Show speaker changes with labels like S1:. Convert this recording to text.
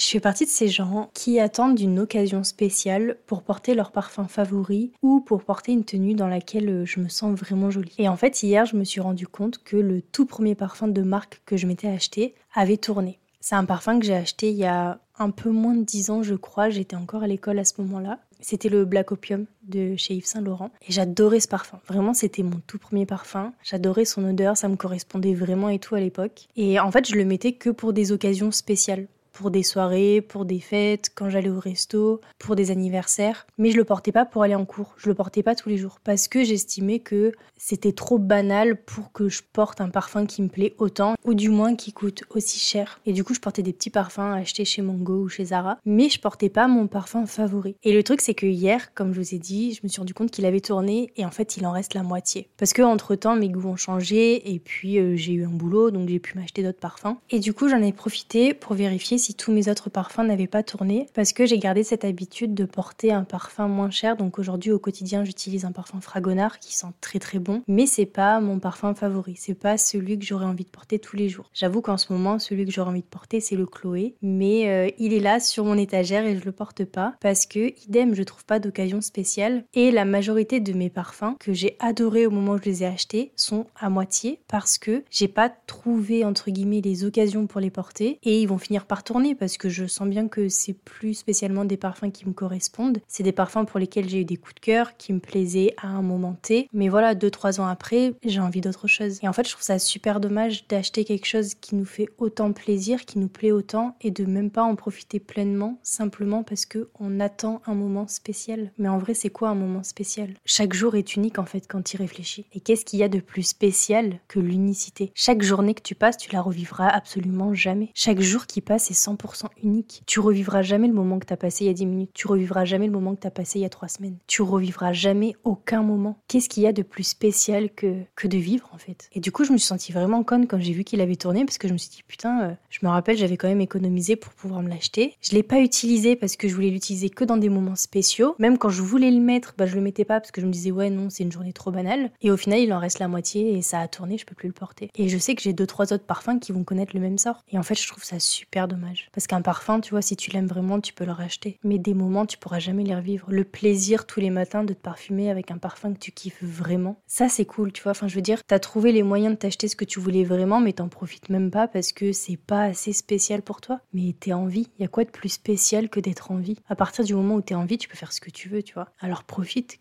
S1: Je fais partie de ces gens qui attendent d'une occasion spéciale pour porter leur parfum favori ou pour porter une tenue dans laquelle euh, je me sens vraiment jolie. Et en fait, hier, je me suis rendu compte que le tout premier parfum de marque que je m'étais acheté avait tourné. C'est un parfum que j'ai acheté il y a un peu moins de 10 ans, je crois. J'étais encore à l'école à ce moment-là. C'était le Black Opium de chez Yves Saint Laurent. Et j'adorais ce parfum. Vraiment, c'était mon tout premier parfum. J'adorais son odeur, ça me correspondait vraiment et tout à l'époque. Et en fait, je le mettais que pour des occasions spéciales pour des soirées, pour des fêtes, quand j'allais au resto, pour des anniversaires. Mais je le portais pas pour aller en cours. Je le portais pas tous les jours parce que j'estimais que c'était trop banal pour que je porte un parfum qui me plaît autant ou du moins qui coûte aussi cher. Et du coup, je portais des petits parfums achetés chez Mango ou chez Zara, mais je portais pas mon parfum favori. Et le truc, c'est que hier, comme je vous ai dit, je me suis rendu compte qu'il avait tourné et en fait, il en reste la moitié. Parce que entre temps, mes goûts ont changé et puis euh, j'ai eu un boulot, donc j'ai pu m'acheter d'autres parfums. Et du coup, j'en ai profité pour vérifier si tous mes autres parfums n'avaient pas tourné parce que j'ai gardé cette habitude de porter un parfum moins cher. Donc aujourd'hui au quotidien j'utilise un parfum Fragonard qui sent très très bon, mais c'est pas mon parfum favori, c'est pas celui que j'aurais envie de porter tous les jours. J'avoue qu'en ce moment celui que j'aurais envie de porter c'est le Chloé, mais euh, il est là sur mon étagère et je le porte pas parce que idem je trouve pas d'occasion spéciale et la majorité de mes parfums que j'ai adorés au moment où je les ai achetés sont à moitié parce que j'ai pas trouvé entre guillemets les occasions pour les porter et ils vont finir par parce que je sens bien que c'est plus spécialement des parfums qui me correspondent. C'est des parfums pour lesquels j'ai eu des coups de cœur, qui me plaisaient à un moment T. Mais voilà, deux, trois ans après, j'ai envie d'autre chose. Et en fait, je trouve ça super dommage d'acheter quelque chose qui nous fait autant plaisir, qui nous plaît autant, et de même pas en profiter pleinement, simplement parce que on attend un moment spécial. Mais en vrai, c'est quoi un moment spécial? Chaque jour est unique en fait quand tu y réfléchis. Et qu'est-ce qu'il y a de plus spécial que l'unicité? Chaque journée que tu passes, tu la revivras absolument jamais. Chaque jour qui passe est 100% unique. Tu revivras jamais le moment que tu as passé il y a 10 minutes. Tu revivras jamais le moment que tu as passé il y a 3 semaines. Tu revivras jamais aucun moment. Qu'est-ce qu'il y a de plus spécial que, que de vivre en fait? Et du coup, je me suis sentie vraiment conne quand j'ai vu qu'il avait tourné parce que je me suis dit putain, euh, je me rappelle, j'avais quand même économisé pour pouvoir me l'acheter. Je l'ai pas utilisé parce que je voulais l'utiliser que dans des moments spéciaux. Même quand je voulais le mettre, bah, je le mettais pas parce que je me disais ouais non, c'est une journée trop banale. Et au final, il en reste la moitié et ça a tourné, je peux plus le porter. Et je sais que j'ai deux trois autres parfums qui vont connaître le même sort. Et en fait, je trouve ça super parce qu'un parfum, tu vois, si tu l'aimes vraiment, tu peux le racheter. Mais des moments, tu pourras jamais les revivre. Le plaisir tous les matins de te parfumer avec un parfum que tu kiffes vraiment, ça c'est cool, tu vois. Enfin, je veux dire, t'as trouvé les moyens de t'acheter ce que tu voulais vraiment, mais t'en profites même pas parce que c'est pas assez spécial pour toi. Mais t'es en vie. Y a quoi de plus spécial que d'être en vie? À partir du moment où t'es en vie, tu peux faire ce que tu veux, tu vois. Alors profite.